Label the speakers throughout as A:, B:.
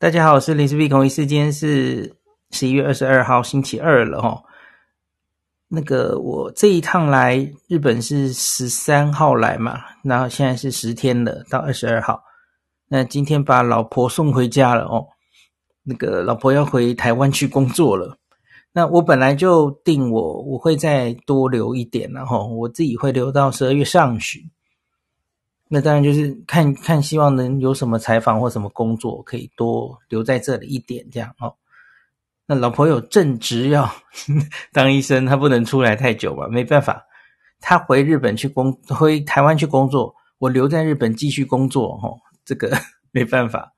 A: 大家好，我是林氏璧孔医师，今天是十一月二十二号星期二了哈。那个我这一趟来日本是十三号来嘛，然后现在是十天了，到二十二号。那今天把老婆送回家了哦。那个老婆要回台湾去工作了。那我本来就定我我会再多留一点，然后我自己会留到十二月上旬。那当然就是看看，希望能有什么采访或什么工作，可以多留在这里一点这样哦。那老婆有正职要 当医生，她不能出来太久吧？没办法，她回日本去工，回台湾去工作，我留在日本继续工作哦。这个 没办法。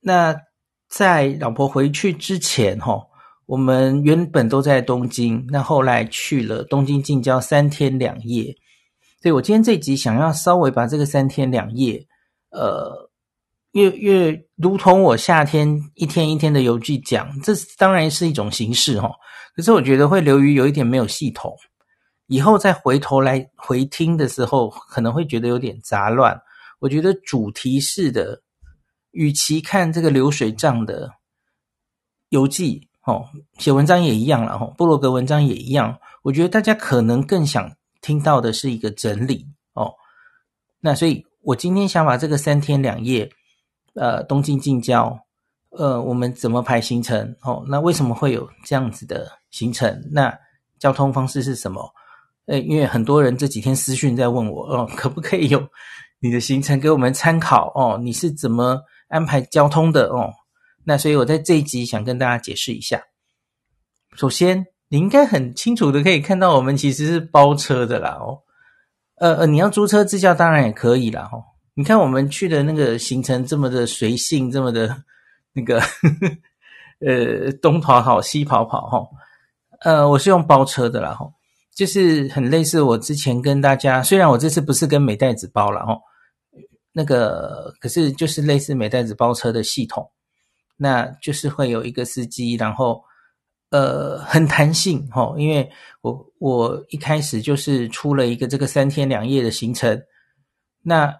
A: 那在老婆回去之前哈，我们原本都在东京，那后来去了东京近郊三天两夜。所以我今天这集想要稍微把这个三天两夜，呃，越越如同我夏天一天一天的游记讲，这当然是一种形式哈。可是我觉得会流于有一点没有系统，以后再回头来回听的时候，可能会觉得有点杂乱。我觉得主题式的，与其看这个流水账的游记，哦，写文章也一样了哈，部落格文章也一样。我觉得大家可能更想。听到的是一个整理哦，那所以我今天想把这个三天两夜，呃，东京近郊，呃，我们怎么排行程哦？那为什么会有这样子的行程？那交通方式是什么？呃，因为很多人这几天私讯在问我哦，可不可以有你的行程给我们参考哦？你是怎么安排交通的哦？那所以我在这一集想跟大家解释一下，首先。你应该很清楚的可以看到，我们其实是包车的啦哦，呃呃，你要租车自驾当然也可以啦哦。你看我们去的那个行程这么的随性，这么的那个 呃东跑跑西跑跑哈，呃，我是用包车的啦哈，就是很类似我之前跟大家，虽然我这次不是跟美代子包了哈，那个可是就是类似美代子包车的系统，那就是会有一个司机，然后。呃，很弹性齁，因为我我一开始就是出了一个这个三天两夜的行程，那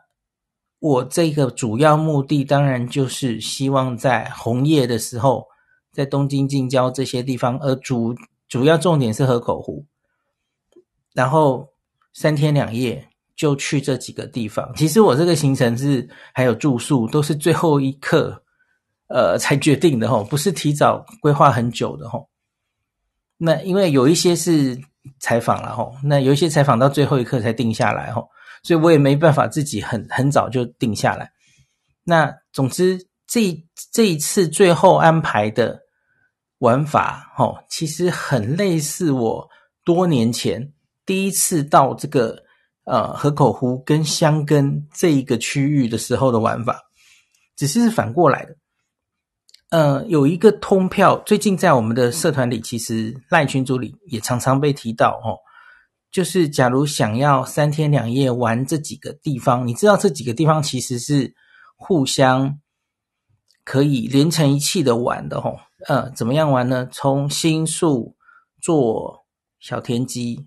A: 我这个主要目的当然就是希望在红叶的时候，在东京近郊这些地方，而主主要重点是河口湖，然后三天两夜就去这几个地方。其实我这个行程是还有住宿，都是最后一刻呃才决定的齁，不是提早规划很久的齁。那因为有一些是采访了吼，那有一些采访到最后一刻才定下来吼，所以我也没办法自己很很早就定下来。那总之这这一次最后安排的玩法吼，其实很类似我多年前第一次到这个呃河口湖跟箱根这一个区域的时候的玩法，只是反过来的。呃，有一个通票，最近在我们的社团里，其实赖群组里也常常被提到哦。就是假如想要三天两夜玩这几个地方，你知道这几个地方其实是互相可以连成一气的玩的哦。呃，怎么样玩呢？从新宿、坐小田急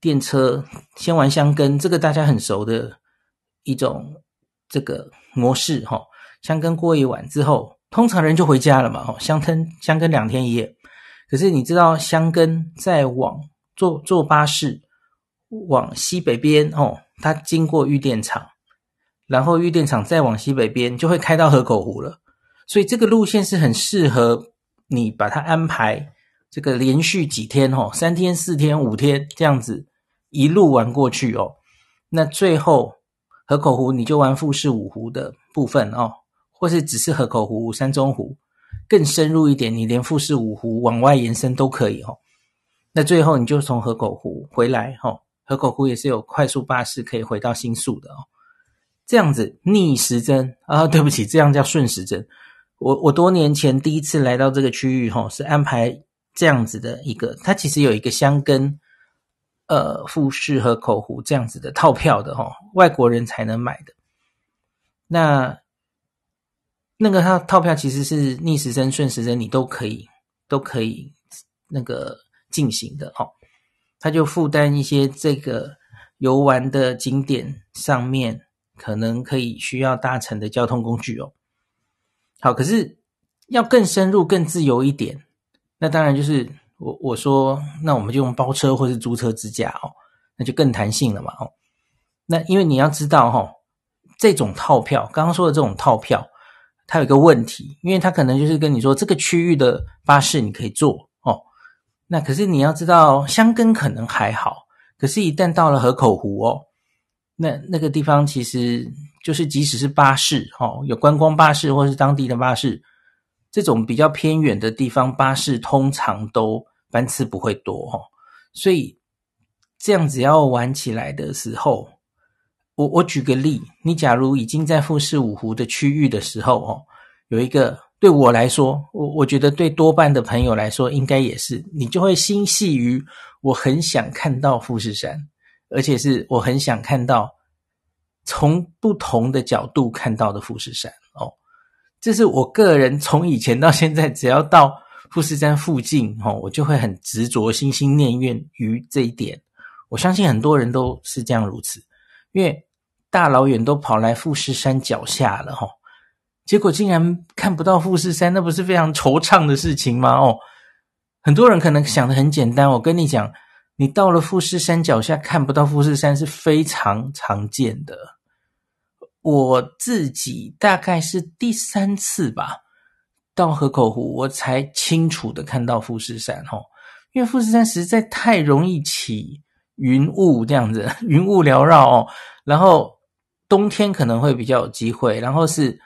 A: 电车，先玩箱根，这个大家很熟的一种这个模式哈。箱根过一晚之后，通常人就回家了嘛。哈，箱根箱根两天一夜。可是你知道箱根再往坐坐巴士往西北边哦，它经过御殿场，然后御殿场再往西北边就会开到河口湖了。所以这个路线是很适合你把它安排这个连续几天哦，三天、四天、五天这样子一路玩过去哦。那最后河口湖你就玩富士五湖的部分哦，或是只是河口湖、山中湖。更深入一点，你连富士五湖往外延伸都可以哈。那最后你就从河口湖回来哦，河口湖也是有快速巴士可以回到新宿的哦。这样子逆时针啊，对不起，这样叫顺时针。我我多年前第一次来到这个区域哈，是安排这样子的一个，它其实有一个箱根呃富士河口湖这样子的套票的哈，外国人才能买的。那。那个它套票其实是逆时针、顺时针，你都可以都可以那个进行的哦。它就负担一些这个游玩的景点上面可能可以需要搭乘的交通工具哦。好，可是要更深入、更自由一点，那当然就是我我说，那我们就用包车或是租车自驾哦，那就更弹性了嘛哦。那因为你要知道哈、哦，这种套票，刚刚说的这种套票。它有一个问题，因为它可能就是跟你说这个区域的巴士你可以坐哦，那可是你要知道箱根可能还好，可是，一旦到了河口湖哦，那那个地方其实就是即使是巴士哦，有观光巴士或是当地的巴士，这种比较偏远的地方巴士通常都班次不会多哦，所以这样子要玩起来的时候。我我举个例，你假如已经在富士五湖的区域的时候，哦，有一个对我来说，我我觉得对多半的朋友来说，应该也是，你就会心系于我很想看到富士山，而且是我很想看到从不同的角度看到的富士山哦。这是我个人从以前到现在，只要到富士山附近，哦，我就会很执着、心心念念于这一点。我相信很多人都是这样如此，因为。大老远都跑来富士山脚下了，吼，结果竟然看不到富士山，那不是非常惆怅的事情吗？哦，很多人可能想得很简单，我跟你讲，你到了富士山脚下看不到富士山是非常常见的。我自己大概是第三次吧，到河口湖我才清楚的看到富士山，吼，因为富士山实在太容易起云雾这样子，云雾缭绕哦，然后。冬天可能会比较有机会，然后是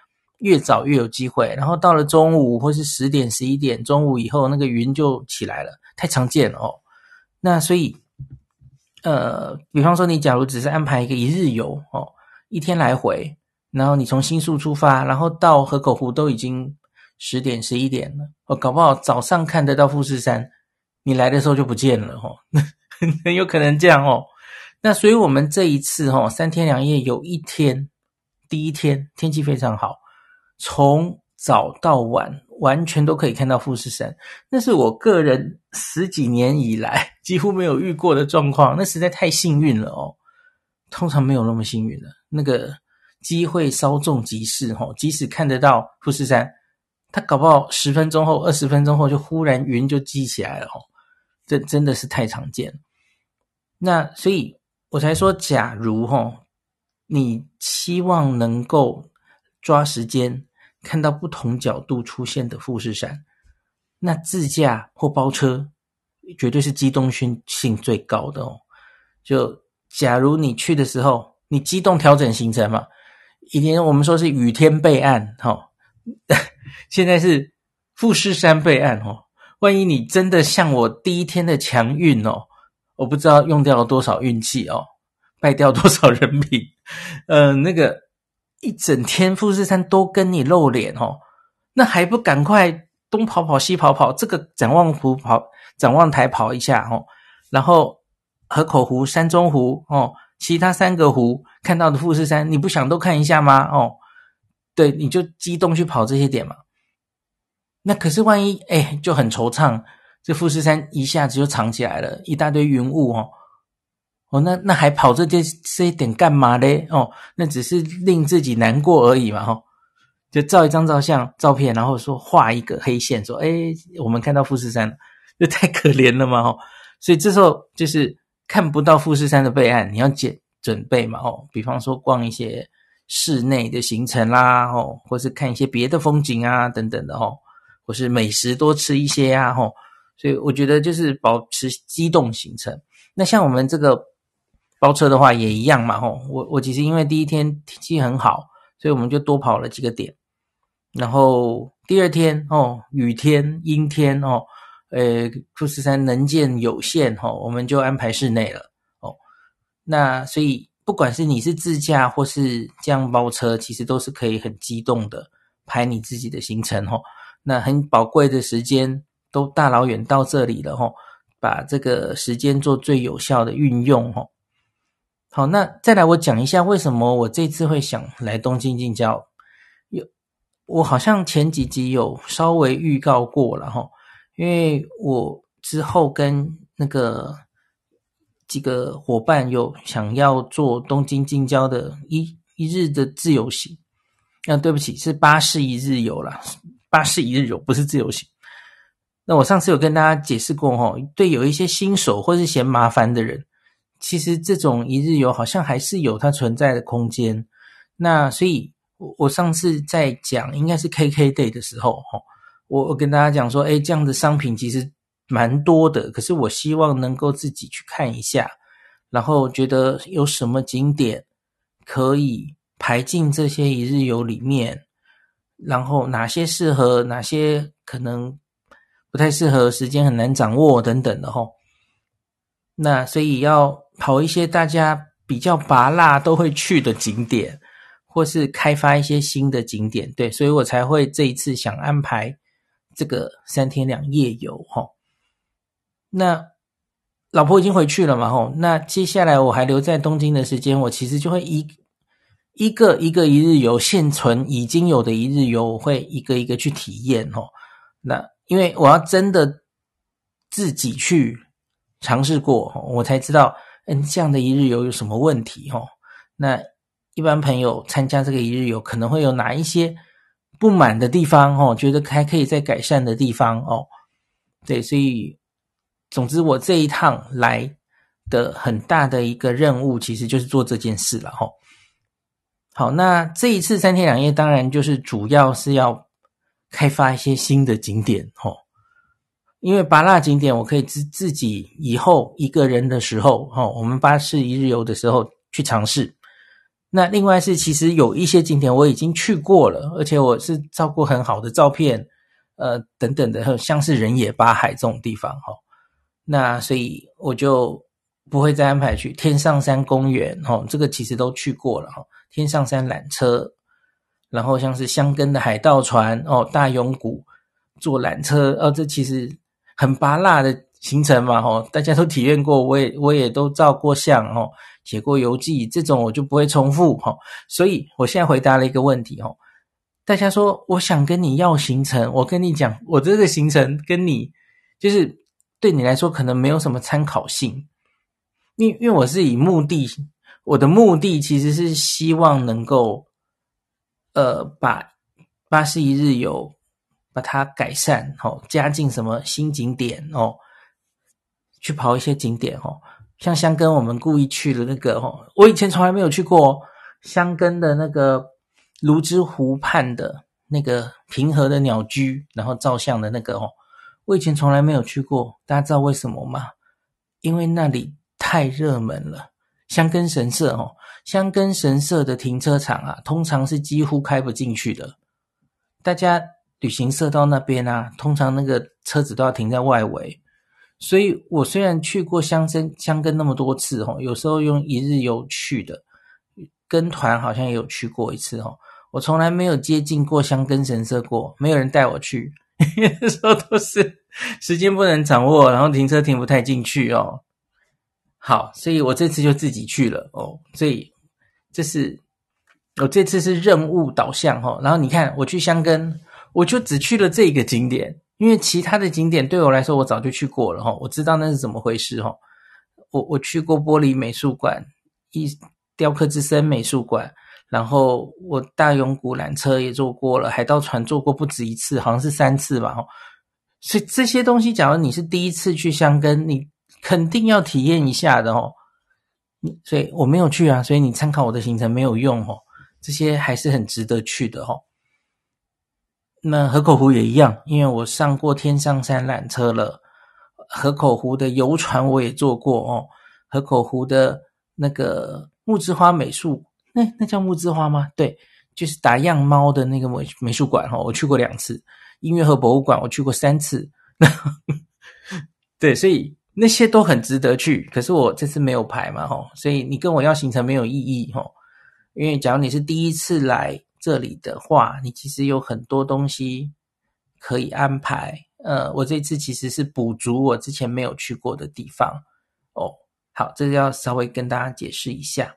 A: 越早越有机会，然后到了中午或是十点十一点，中午以后那个云就起来了，太常见了哦。那所以，呃，比方说你假如只是安排一个一日游哦，一天来回，然后你从新宿出发，然后到河口湖都已经十点十一点了，哦，搞不好早上看得到富士山，你来的时候就不见了哦，很有可能这样哦。那所以，我们这一次哈三天两夜，有一天，第一天天气非常好，从早到晚完全都可以看到富士山。那是我个人十几年以来几乎没有遇过的状况，那实在太幸运了哦。通常没有那么幸运的，那个机会稍纵即逝哈。即使看得到富士山，它搞不好十分钟后、二十分钟后就忽然云就积起来了哦。这真的是太常见了。那所以。我才说，假如齁，你期望能够抓时间看到不同角度出现的富士山，那自驾或包车绝对是机动性性最高的哦。就假如你去的时候，你机动调整行程嘛，以前我们说是雨天备案，齁，现在是富士山备案哦。万一你真的像我第一天的强运哦。我不知道用掉了多少运气哦，败掉多少人品，呃，那个一整天富士山都跟你露脸哦，那还不赶快东跑跑西跑跑，这个展望湖跑展望台跑一下哦，然后河口湖、山中湖哦，其他三个湖看到的富士山，你不想都看一下吗？哦，对，你就激动去跑这些点嘛。那可是万一哎，就很惆怅。这富士山一下子就藏起来了，一大堆云雾哦。哦，那那还跑这些这一点干嘛嘞？哦，那只是令自己难过而已嘛，哦。就照一张照相照片，然后说画一个黑线，说，诶，我们看到富士山了，这太可怜了嘛，哦。所以这时候就是看不到富士山的备案，你要准准备嘛，哦。比方说逛一些室内的行程啦，哦，或是看一些别的风景啊，等等的，哦，或是美食多吃一些啊，哦。所以我觉得就是保持机动行程。那像我们这个。包车的话也一样嘛，吼，我我其实因为第一天天气很好，所以我们就多跑了几个点，然后第二天哦，雨天阴天哦，呃，富士山能见有限，吼，我们就安排室内了，哦，那所以不管是你是自驾或是这样包车，其实都是可以很机动的排你自己的行程，吼，那很宝贵的时间都大老远到这里了，吼，把这个时间做最有效的运用，吼。好，那再来我讲一下为什么我这次会想来东京近郊。有我好像前几集有稍微预告过了哈，因为我之后跟那个几个伙伴有想要做东京近郊的一一日的自由行。那、啊、对不起，是巴士一日游啦，巴士一日游不是自由行。那我上次有跟大家解释过哈，对有一些新手或是嫌麻烦的人。其实这种一日游好像还是有它存在的空间。那所以，我我上次在讲应该是 KK Day 的时候，哈，我我跟大家讲说，诶，这样的商品其实蛮多的。可是我希望能够自己去看一下，然后觉得有什么景点可以排进这些一日游里面，然后哪些适合，哪些可能不太适合，时间很难掌握等等的，吼。那所以要。跑一些大家比较拔辣都会去的景点，或是开发一些新的景点，对，所以我才会这一次想安排这个三天两夜游吼。那老婆已经回去了嘛吼，那接下来我还留在东京的时间，我其实就会一一个一个一日游，现存已经有的一日游，我会一个一个去体验齁。那因为我要真的自己去尝试过，我才知道。嗯，这样的一日游有什么问题？哦，那一般朋友参加这个一日游可能会有哪一些不满的地方？哦，觉得还可以再改善的地方？哦，对，所以总之我这一趟来的很大的一个任务，其实就是做这件事了。哈，好，那这一次三天两夜，当然就是主要是要开发一些新的景点。哈。因为芭乐景点，我可以自自己以后一个人的时候，哈，我们巴士一日游的时候去尝试。那另外是，其实有一些景点我已经去过了，而且我是照过很好的照片，呃，等等的，像是人野八海这种地方，哈。那所以我就不会再安排去天上山公园，哈，这个其实都去过了，哈。天上山缆车，然后像是箱根的海盗船，哦，大永谷坐缆车，哦，这其实。很拔辣的行程嘛，吼，大家都体验过，我也我也都照过相，吼，写过游记，这种我就不会重复，吼，所以我现在回答了一个问题，吼，大家说我想跟你要行程，我跟你讲，我这个行程跟你就是对你来说可能没有什么参考性，因因为我是以目的，我的目的其实是希望能够，呃，把巴士一日游。把它改善，哦，加进什么新景点哦，去跑一些景点哦，像香根我们故意去了那个哦，我以前从来没有去过香根的那个芦之湖畔的那个平和的鸟居，然后照相的那个哦，我以前从来没有去过，大家知道为什么吗？因为那里太热门了，香根神社哦，香根神社的停车场啊，通常是几乎开不进去的，大家。旅行社到那边啊，通常那个车子都要停在外围，所以我虽然去过香根香根那么多次哦，有时候用一日游去的，跟团好像也有去过一次哦，我从来没有接近过香根神社过，没有人带我去，有时候都是时间不能掌握，然后停车停不太进去哦。好，所以我这次就自己去了哦，所以这是我这次是任务导向哦，然后你看我去箱根。我就只去了这一个景点，因为其他的景点对我来说我早就去过了哈，我知道那是怎么回事哈。我我去过玻璃美术馆、一雕刻之森美术馆，然后我大永古缆车也坐过了，海盗船坐过不止一次，好像是三次吧哈。所以这些东西，假如你是第一次去箱根，你肯定要体验一下的哦。所以我没有去啊，所以你参考我的行程没有用哦。这些还是很值得去的哦。那河口湖也一样，因为我上过天上山缆车了，河口湖的游船我也坐过哦。河口湖的那个木之花美术，那那叫木之花吗？对，就是打样猫的那个美美术馆哦，我去过两次。音乐和博物馆我去过三次，对，所以那些都很值得去。可是我这次没有排嘛，吼，所以你跟我要行程没有意义，吼。因为假如你是第一次来这里的话，你其实有很多东西可以安排。呃，我这次其实是补足我之前没有去过的地方。哦，好，这个要稍微跟大家解释一下。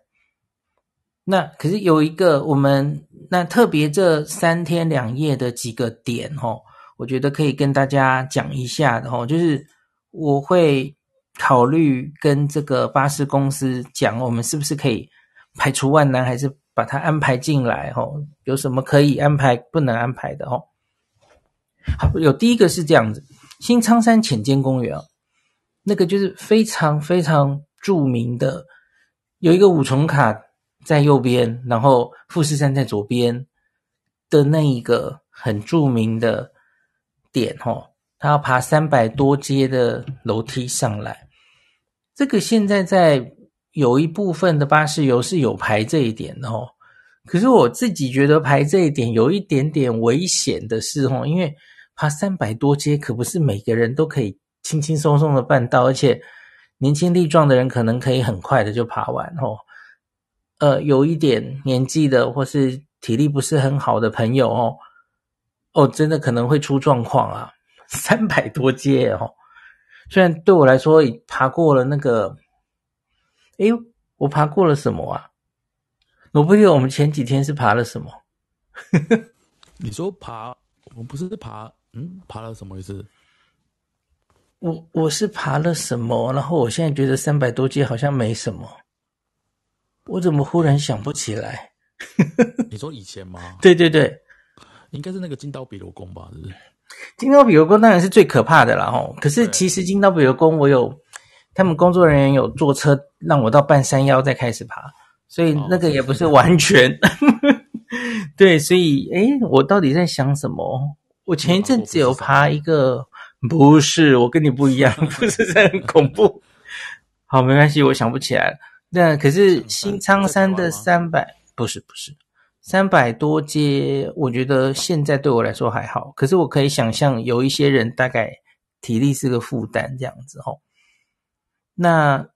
A: 那可是有一个我们那特别这三天两夜的几个点哦，我觉得可以跟大家讲一下的哦，就是我会考虑跟这个巴士公司讲，我们是不是可以排除万难，还是把它安排进来哦？有什么可以安排不能安排的哦？好，有第一个是这样子，新仓山浅间公园，那个就是非常非常著名的，有一个五重卡。在右边，然后富士山在左边的那一个很著名的点，吼，他要爬三百多阶的楼梯上来。这个现在在有一部分的巴士游是有排这一点的，吼。可是我自己觉得排这一点有一点点危险的是，哦，因为爬三百多阶可不是每个人都可以轻轻松松的办到，而且年轻力壮的人可能可以很快的就爬完，哦。呃，有一点年纪的或是体力不是很好的朋友哦，哦，真的可能会出状况啊！三百多阶哦，虽然对我来说已爬过了那个，哎，我爬过了什么啊？我不记得我们前几天是爬了什么？
B: 你说爬，我们不是爬，嗯，爬了什么意思？
A: 我我是爬了什么？然后我现在觉得三百多阶好像没什么。我怎么忽然想不起来？
B: 你说以前吗？
A: 对对对，
B: 应该是那个金刀比罗宫吧？是不是？
A: 金刀比罗宫当然是最可怕的了吼。可是其实金刀比罗宫，我有他们工作人员有坐车让我到半山腰再开始爬，所以那个也不是完全。哦、对，所以诶，我到底在想什么？我前一阵子有爬一个，不是，我跟你不一样，不是很恐怖。好，没关系，我想不起来了。那可是新仓山的三百，不是不是三百多阶，我觉得现在对我来说还好。可是我可以想象有一些人大概体力是个负担这样子吼。那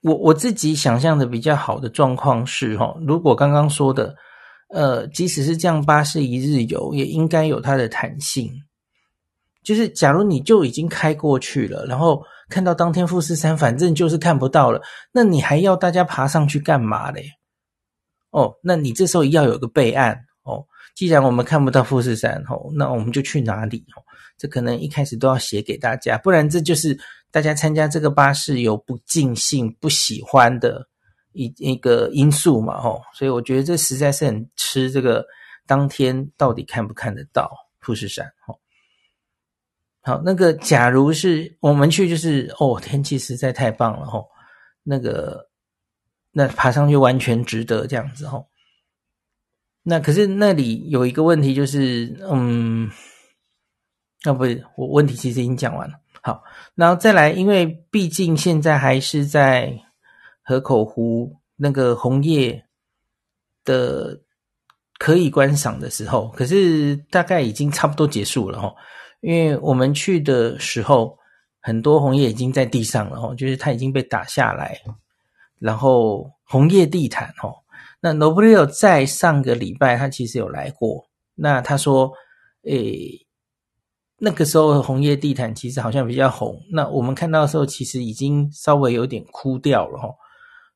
A: 我我自己想象的比较好的状况是吼，如果刚刚说的，呃，即使是这样巴士一日游，也应该有它的弹性。就是假如你就已经开过去了，然后。看到当天富士山，反正就是看不到了，那你还要大家爬上去干嘛嘞？哦，那你这时候要有个备案哦。既然我们看不到富士山，哦，那我们就去哪里？哦，这可能一开始都要写给大家，不然这就是大家参加这个巴士有不尽兴、不喜欢的一一个因素嘛，哦。所以我觉得这实在是很吃这个当天到底看不看得到富士山，哦。好，那个假如是我们去，就是哦，天气实在太棒了吼，那个那爬上去完全值得这样子吼。那可是那里有一个问题，就是嗯，啊不是，我问题其实已经讲完了。好，然后再来，因为毕竟现在还是在河口湖那个红叶的可以观赏的时候，可是大概已经差不多结束了哦。因为我们去的时候，很多红叶已经在地上了哦，就是它已经被打下来，然后红叶地毯哦。那 n o b l e 在上个礼拜他其实有来过，那他说，诶，那个时候红叶地毯其实好像比较红，那我们看到的时候其实已经稍微有点枯掉了哦，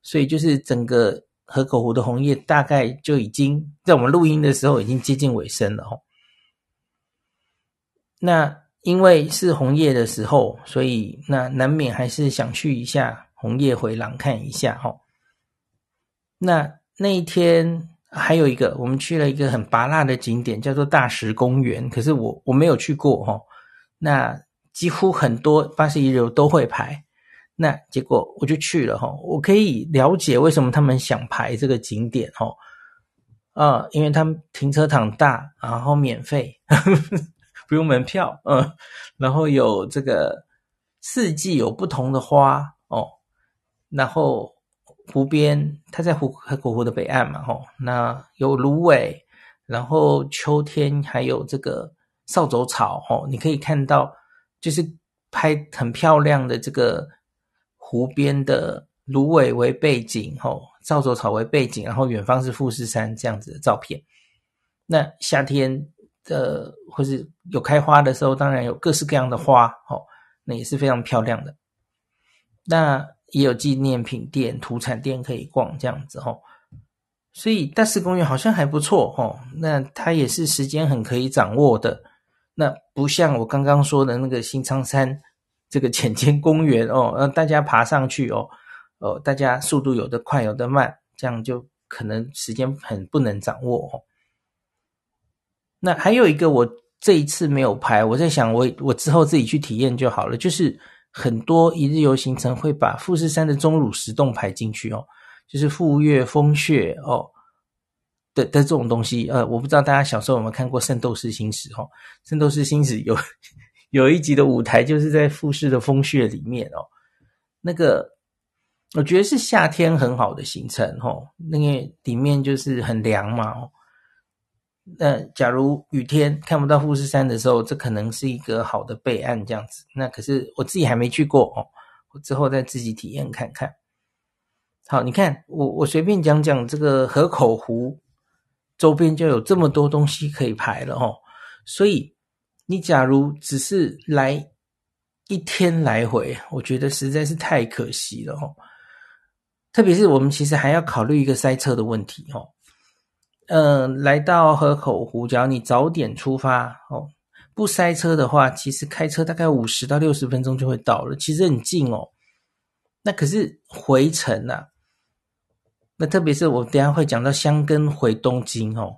A: 所以就是整个河口湖的红叶大概就已经在我们录音的时候已经接近尾声了哦。那因为是红叶的时候，所以那难免还是想去一下红叶回廊看一下哈。那那一天还有一个，我们去了一个很拔辣的景点，叫做大石公园。可是我我没有去过哈。那几乎很多巴士一流都会排，那结果我就去了哈。我可以了解为什么他们想排这个景点哈。啊，因为他们停车场大，然后免费，不用门票，嗯，然后有这个四季有不同的花，然后。湖边，它在湖河口湖的北岸嘛，吼，那有芦苇，然后秋天还有这个扫帚草，吼，你可以看到，就是拍很漂亮的这个湖边的芦苇为背景，吼，扫帚草为背景，然后远方是富士山这样子的照片。那夏天的或是有开花的时候，当然有各式各样的花，吼，那也是非常漂亮的。那。也有纪念品店、土产店可以逛，这样子吼，所以大石公园好像还不错吼。那它也是时间很可以掌握的，那不像我刚刚说的那个新仓山这个浅间公园哦，让 大家爬上去哦，哦，大家速度有的快，有的慢，这样就可能时间很不能掌握哦。那还有一个，我这一次没有拍，我在想我我之后自己去体验就好了，就是。很多一日游行程会把富士山的钟乳石洞排进去哦，就是富岳风穴哦的的这种东西。呃，我不知道大家小时候有没有看过《圣斗士星矢》哦，《圣斗士星矢》有有一集的舞台就是在富士的风穴里面哦。那个我觉得是夏天很好的行程哦，那个里面就是很凉嘛哦。那假如雨天看不到富士山的时候，这可能是一个好的备案，这样子。那可是我自己还没去过哦，我之后再自己体验看看。好，你看我我随便讲讲这个河口湖周边就有这么多东西可以排了哦。所以你假如只是来一天来回，我觉得实在是太可惜了哦。特别是我们其实还要考虑一个塞车的问题哦。嗯、呃，来到河口湖，只要你早点出发哦，不塞车的话，其实开车大概五十到六十分钟就会到了，其实很近哦。那可是回程啊，那特别是我等下会讲到箱根回东京哦，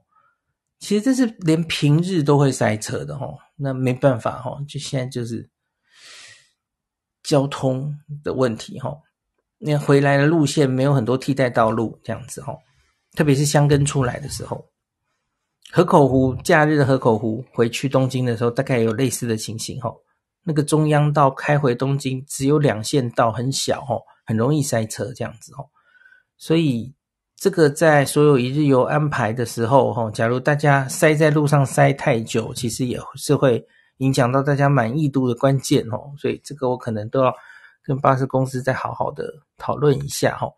A: 其实这是连平日都会塞车的哦。那没办法哦，就现在就是交通的问题哦。那回来的路线没有很多替代道路，这样子哦。特别是箱根出来的时候，河口湖假日的河口湖回去东京的时候，大概有类似的情形吼。那个中央道开回东京只有两线道，很小吼，很容易塞车这样子吼。所以这个在所有一日游安排的时候吼，假如大家塞在路上塞太久，其实也是会影响到大家满意度的关键吼。所以这个我可能都要跟巴士公司再好好的讨论一下吼。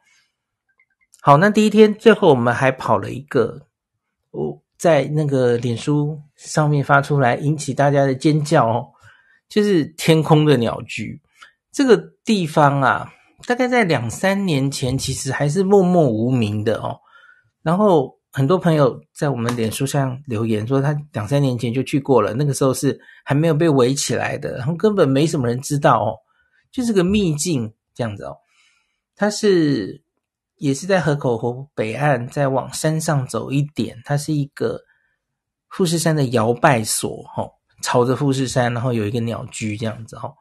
A: 好，那第一天最后我们还跑了一个，我在那个脸书上面发出来引起大家的尖叫哦，就是天空的鸟居这个地方啊，大概在两三年前其实还是默默无名的哦。然后很多朋友在我们脸书上留言说，他两三年前就去过了，那个时候是还没有被围起来的，然后根本没什么人知道哦，就是个秘境这样子哦，它是。也是在河口湖北岸，再往山上走一点，它是一个富士山的摇摆所，吼，朝着富士山，然后有一个鸟居这样子，吼，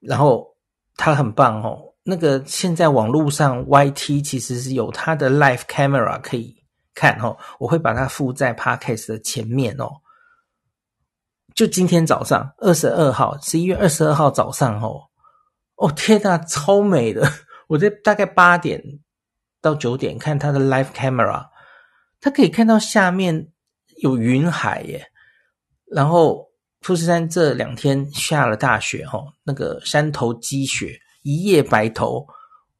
A: 然后它很棒，吼，那个现在网络上 YT 其实是有它的 Live Camera 可以看，吼，我会把它附在 Podcast 的前面哦。就今天早上二十二号，十一月二十二号早上，吼，哦天呐，超美的。我在大概八点到九点看他的 live camera，他可以看到下面有云海耶。然后富士山这两天下了大雪齁，那个山头积雪，一夜白头，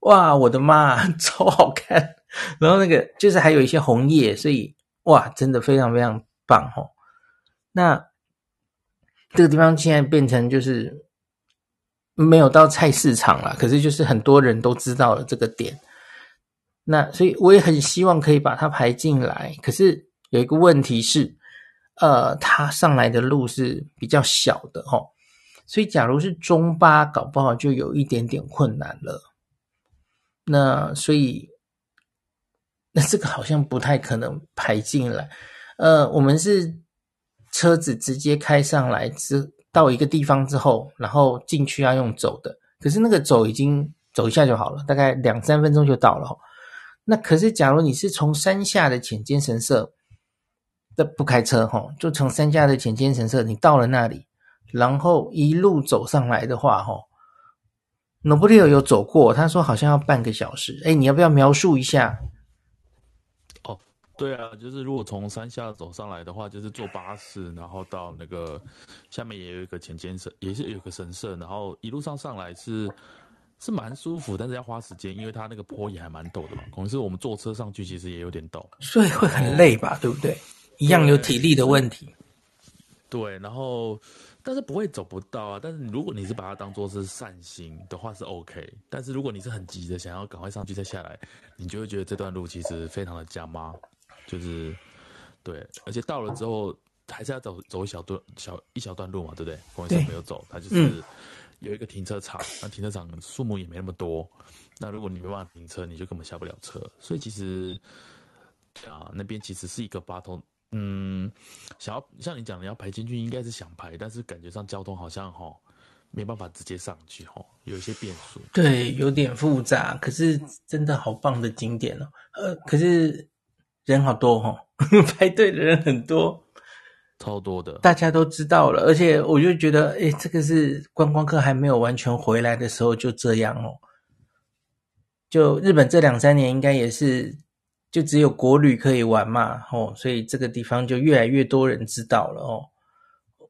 A: 哇，我的妈，超好看。然后那个就是还有一些红叶，所以哇，真的非常非常棒齁。那这个地方现在变成就是。没有到菜市场了，可是就是很多人都知道了这个点，那所以我也很希望可以把它排进来。可是有一个问题是，呃，它上来的路是比较小的哦，所以假如是中巴，搞不好就有一点点困难了。那所以，那这个好像不太可能排进来。呃，我们是车子直接开上来之到一个地方之后，然后进去要用走的，可是那个走已经走一下就好了，大概两三分钟就到了。那可是假如你是从山下的浅间神社。的不开车哈，就从山下的浅间神社，你到了那里，然后一路走上来的话，哈，Noburio 有走过，他说好像要半个小时。哎，你要不要描述一下？
B: 哦，对啊，就是如果从山下走上来的话，就是坐巴士，然后到那个下面也有一个浅间神，也是有个神社，然后一路上上来是是蛮舒服，但是要花时间，因为它那个坡也还蛮陡的嘛。可能是我们坐车上去其实也有点陡，
A: 所以会很累吧？对不对？一样有体力的问题，
B: 对，对，然后但是不会走不到啊。但是如果你是把它当做是散心的话是 OK，但是如果你是很急的想要赶快上去再下来，你就会觉得这段路其实非常的加妈，就是对，而且到了之后还是要走走一小段小一小段路嘛，对不对？公园没有走，它就是有一个停车场，那停车场数目也没那么多，那如果你没办法停车，你就根本下不了车，所以其实啊那边其实是一个八通。嗯，想要像你讲的要排进去，应该是想排，但是感觉上交通好像哈没办法直接上去哈，有一些变数。
A: 对，有点复杂，可是真的好棒的景点哦。呃，可是人好多哦，排队的人很多，
B: 超多的，
A: 大家都知道了。而且我就觉得，诶，这个是观光客还没有完全回来的时候就这样哦。就日本这两三年应该也是。就只有国旅可以玩嘛，哦，所以这个地方就越来越多人知道了哦。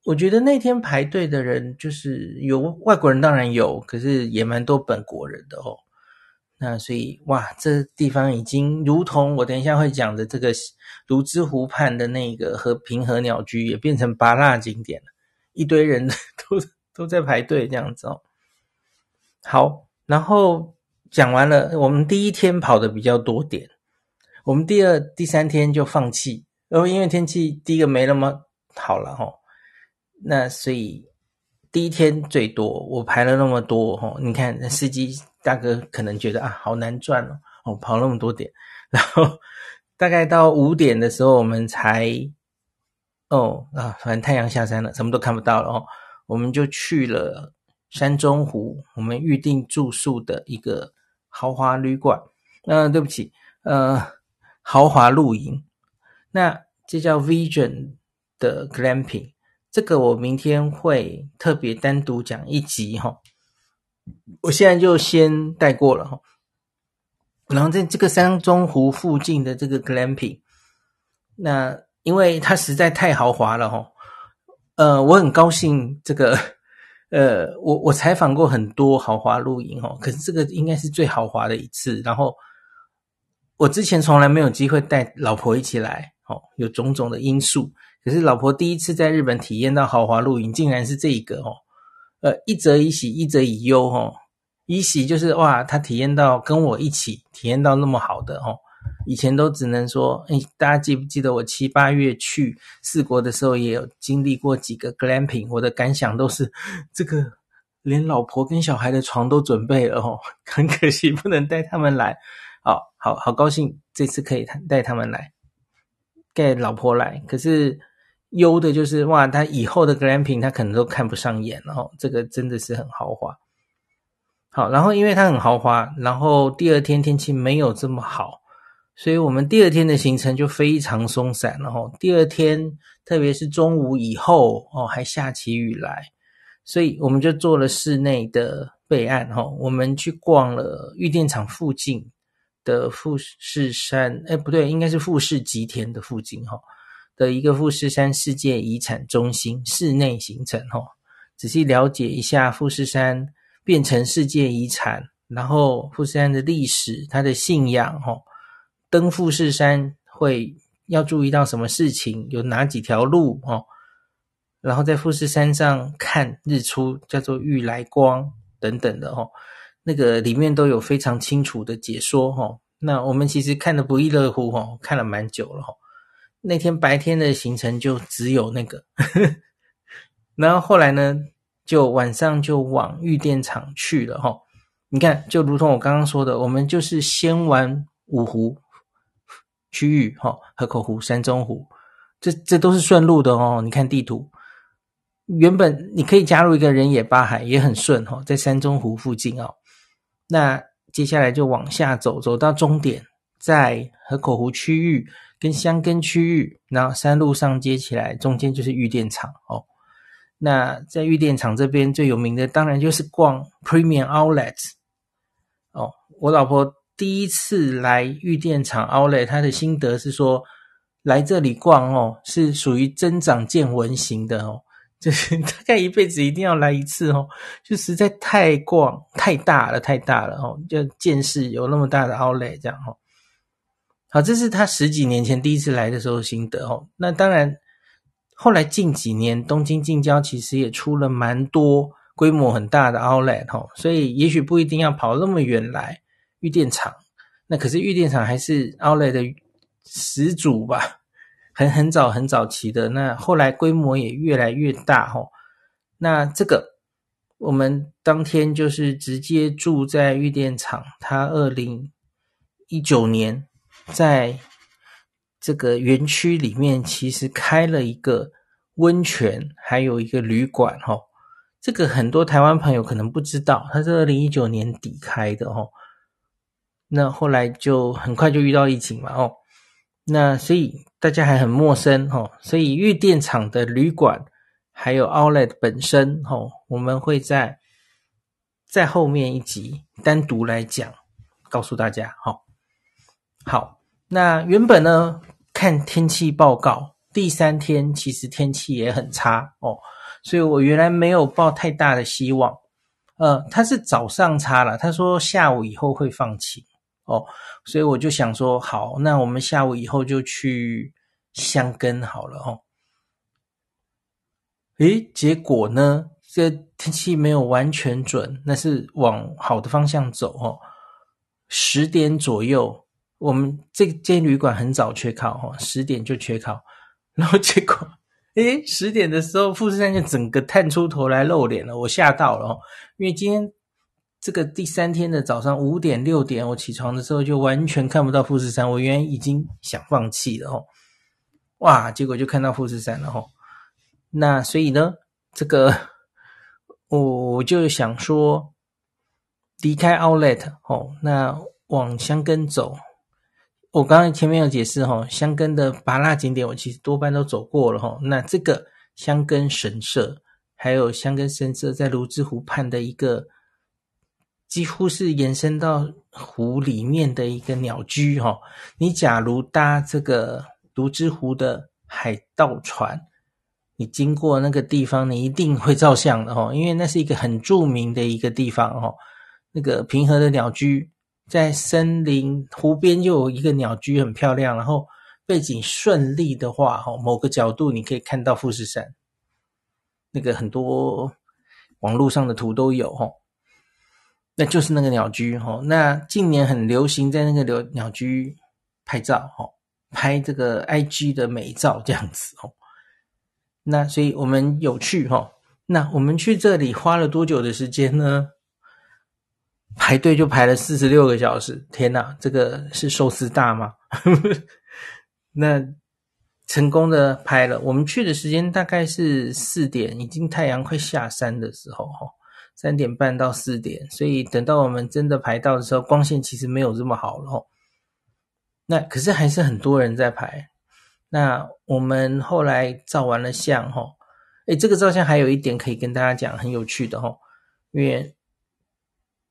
A: 我觉得那天排队的人就是有外国人，当然有，可是也蛮多本国人的哦。那所以哇，这地方已经如同我等一下会讲的这个芦之湖畔的那个和平和鸟居，也变成芭乐景点了，一堆人 都都在排队这样子哦。好，然后讲完了，我们第一天跑的比较多点。我们第二、第三天就放弃，然后因为天气第一个没那么好了哈，那所以第一天最多我排了那么多哈，你看那司机大哥可能觉得啊好难赚哦，哦跑那么多点，然后大概到五点的时候我们才哦啊，反正太阳下山了，什么都看不到了哦，我们就去了山中湖，我们预定住宿的一个豪华旅馆，嗯、呃，对不起，呃。豪华露营，那这叫 Vision 的 Glamping，这个我明天会特别单独讲一集哈。我现在就先带过了哈。然后在这个山中湖附近的这个 Glamping，那因为它实在太豪华了哈。呃，我很高兴这个，呃，我我采访过很多豪华露营哈，可是这个应该是最豪华的一次，然后。我之前从来没有机会带老婆一起来，哦，有种种的因素。可是老婆第一次在日本体验到豪华露营，竟然是这一个哦，呃，一则以喜，一则以忧哦。以喜就是哇，他体验到跟我一起体验到那么好的哦。以前都只能说，诶，大家记不记得我七八月去四国的时候，也有经历过几个 glamping，我的感想都是 这个连老婆跟小孩的床都准备了哦，很可惜不能带他们来。哦好好高兴，这次可以带他们来，带老婆来。可是忧的就是哇，他以后的 glamping 他可能都看不上眼，然后这个真的是很豪华。好，然后因为它很豪华，然后第二天天气没有这么好，所以我们第二天的行程就非常松散。然后第二天，特别是中午以后哦，还下起雨来，所以我们就做了室内的备案。哈，我们去逛了御电场附近。的富士山，哎，不对，应该是富士吉田的附近哈，的一个富士山世界遗产中心室内行程哈，仔细了解一下富士山变成世界遗产，然后富士山的历史、它的信仰哈，登富士山会要注意到什么事情，有哪几条路哦，然后在富士山上看日出叫做玉来光等等的哈。那个里面都有非常清楚的解说哈，那我们其实看得不亦乐乎哈，看了蛮久了哈。那天白天的行程就只有那个，然后后来呢，就晚上就往玉电厂去了哈。你看，就如同我刚刚说的，我们就是先玩五湖区域哈，河口湖、山中湖，这这都是顺路的哦。你看地图，原本你可以加入一个人野八海，也很顺哈，在山中湖附近哦。那接下来就往下走，走到终点，在河口湖区域跟箱根区域，然后山路上接起来，中间就是玉电厂哦。那在玉电厂这边最有名的，当然就是逛 Premium Outlet 哦。我老婆第一次来玉电厂 Outlet，她的心得是说，来这里逛哦，是属于增长见闻型的哦。就是大概一辈子一定要来一次哦，就实在太逛太大了，太大了哦，就见识有那么大的 Outlet 这样哦。好，这是他十几年前第一次来的时候心得哦。那当然，后来近几年东京近郊其实也出了蛮多规模很大的 Outlet 哦，所以也许不一定要跑那么远来玉电厂。那可是玉电厂还是 Outlet 的始祖吧。很很早很早期的，那后来规模也越来越大吼。那这个我们当天就是直接住在玉电厂，他二零一九年在这个园区里面其实开了一个温泉，还有一个旅馆吼。这个很多台湾朋友可能不知道，它是二零一九年底开的吼。那后来就很快就遇到疫情嘛哦。那所以大家还很陌生哦，所以玉电厂的旅馆还有 Outlet 本身哦，我们会在在后面一集单独来讲，告诉大家哈。好，那原本呢，看天气报告，第三天其实天气也很差哦，所以我原来没有抱太大的希望。呃，他是早上差了，他说下午以后会放晴。哦，所以我就想说，好，那我们下午以后就去箱根好了哦。诶，结果呢，这天气没有完全准，那是往好的方向走哦。十点左右，我们这间旅馆很早缺考哦，十点就缺考，然后结果，诶，十点的时候，富士山就整个探出头来露脸了，我吓到了哦，因为今天。这个第三天的早上五点六点，我起床的时候就完全看不到富士山。我原来已经想放弃了哦，哇！结果就看到富士山了哦。那所以呢，这个我就想说，离开 Outlet 哦，那往箱根走。我刚才前面有解释哈，箱根的芭乐景点我其实多半都走过了哈。那这个箱根神社，还有箱根神社在芦之湖畔的一个。几乎是延伸到湖里面的一个鸟居哈。你假如搭这个芦之湖的海盗船，你经过那个地方，你一定会照相的哈，因为那是一个很著名的一个地方哈。那个平和的鸟居在森林湖边，又有一个鸟居很漂亮，然后背景顺利的话哈，某个角度你可以看到富士山。那个很多网络上的图都有哈。那就是那个鸟居哈，那近年很流行在那个鸟鸟居拍照哈，拍这个 IG 的美照这样子哦。那所以我们有去哈，那我们去这里花了多久的时间呢？排队就排了四十六个小时，天哪，这个是寿司大吗？那成功的拍了，我们去的时间大概是四点，已经太阳快下山的时候哈。三点半到四点，所以等到我们真的排到的时候，光线其实没有这么好了。那可是还是很多人在排。那我们后来照完了相吼，诶，这个照相还有一点可以跟大家讲，很有趣的吼。因为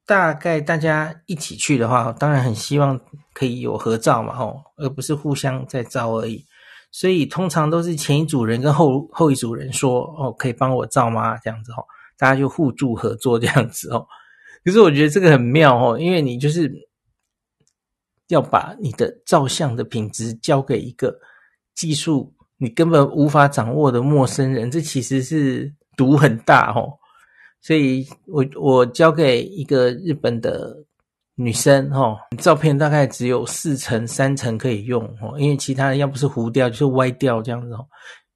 A: 大概大家一起去的话，当然很希望可以有合照嘛吼，而不是互相在照而已。所以通常都是前一组人跟后后一组人说哦，可以帮我照吗？这样子吼。大家就互助合作这样子哦，可是我觉得这个很妙哦，因为你就是要把你的照相的品质交给一个技术你根本无法掌握的陌生人，这其实是毒很大哦。所以我我交给一个日本的女生哦，照片大概只有四层、三层可以用哦，因为其他的要不是糊掉，就是歪掉这样子哦。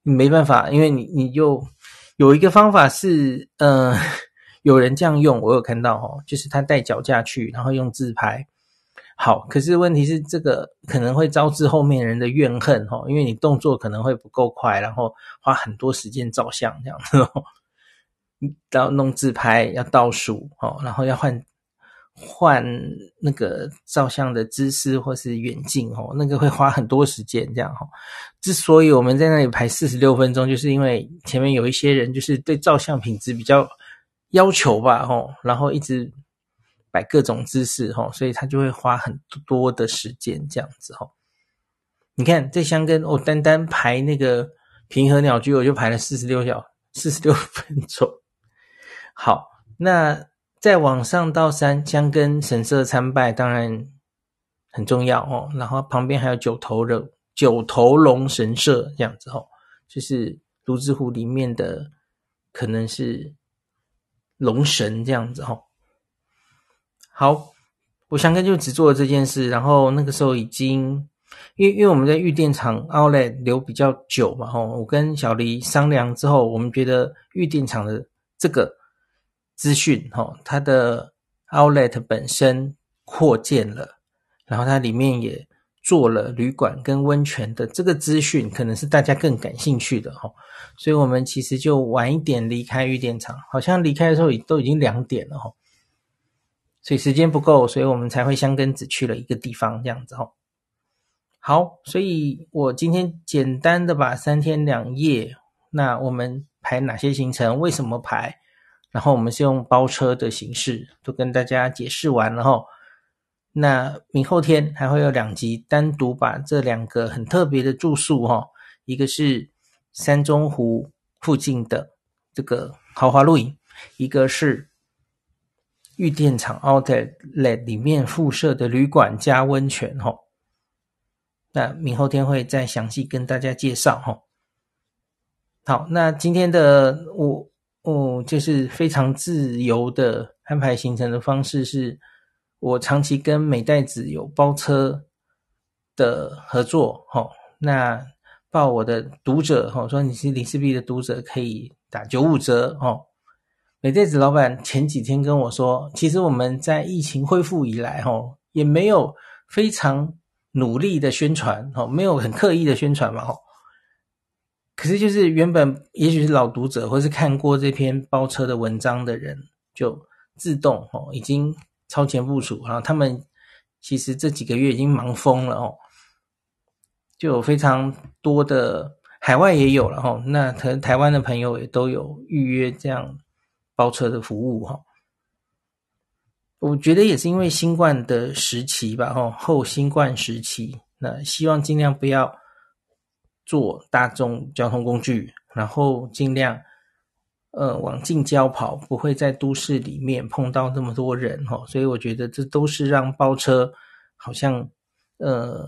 A: 没办法，因为你你就有一个方法是，呃，有人这样用，我有看到哦，就是他带脚架去，然后用自拍。好，可是问题是这个可能会招致后面人的怨恨哦，因为你动作可能会不够快，然后花很多时间照相这样子哦。要弄自拍，要倒数哦，然后要换换那个照相的姿势或是远近哦，那个会花很多时间这样哈。之所以我们在那里排四十六分钟，就是因为前面有一些人就是对照相品质比较要求吧吼，然后一直摆各种姿势吼，所以他就会花很多的时间这样子吼。你看这香根，我单单排那个平和鸟居，我就排了四十六小四十六分钟。好，那再往上到山香根神社参拜，当然很重要哦。然后旁边还有九头龙九头龙神社这样子哦，就是芦之湖里面的可能是龙神这样子哦。好，我香根就只做了这件事，然后那个时候已经，因为因为我们在玉电厂 Outlet 留比较久嘛，吼，我跟小黎商量之后，我们觉得玉电厂的这个。资讯哈，它的 outlet 本身扩建了，然后它里面也做了旅馆跟温泉的这个资讯，可能是大家更感兴趣的哈，所以我们其实就晚一点离开玉电厂，好像离开的时候都已经两点了哈，所以时间不够，所以我们才会香根只去了一个地方这样子哈。好，所以我今天简单的把三天两夜，那我们排哪些行程，为什么排？然后我们是用包车的形式，都跟大家解释完了哈。那明后天还会有两集，单独把这两个很特别的住宿哈，一个是山中湖附近的这个豪华露营，一个是玉电厂 Outlet 里面附设的旅馆加温泉哈。那明后天会再详细跟大家介绍哈。好，那今天的我。哦，就是非常自由的安排行程的方式，是我长期跟美代子有包车的合作，吼，那报我的读者，吼，说你是林氏璧的读者，可以打九五折，吼。美代子老板前几天跟我说，其实我们在疫情恢复以来，吼，也没有非常努力的宣传，哦，没有很刻意的宣传嘛，吼。可是，就是原本也许是老读者，或是看过这篇包车的文章的人，就自动哦，已经超前部署。然后他们其实这几个月已经忙疯了哦，就有非常多的海外也有了哈。那可能台湾的朋友也都有预约这样包车的服务哈。我觉得也是因为新冠的时期吧，哈，后新冠时期，那希望尽量不要。坐大众交通工具，然后尽量呃往近郊跑，不会在都市里面碰到那么多人哈。所以我觉得这都是让包车好像呃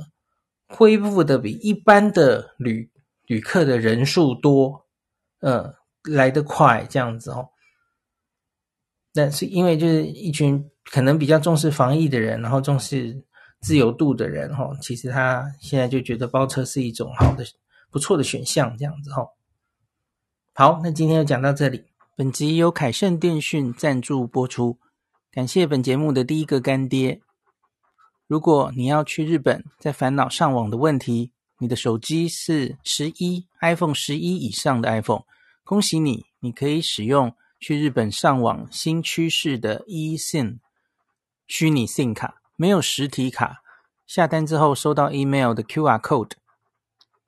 A: 恢复的比一般的旅旅客的人数多，呃来得快这样子哦。但是因为就是一群可能比较重视防疫的人，然后重视自由度的人哈，其实他现在就觉得包车是一种好的。不错的选项，这样子哈。好，那今天就讲到这里。本集由凯盛电讯赞助播出，感谢本节目的第一个干爹。如果你要去日本，在烦恼上网的问题，你的手机是十一 iPhone 十一以上的 iPhone，恭喜你，你可以使用去日本上网新趋势的 eSIM 虚拟 SIM 卡，没有实体卡，下单之后收到 email 的 QR code。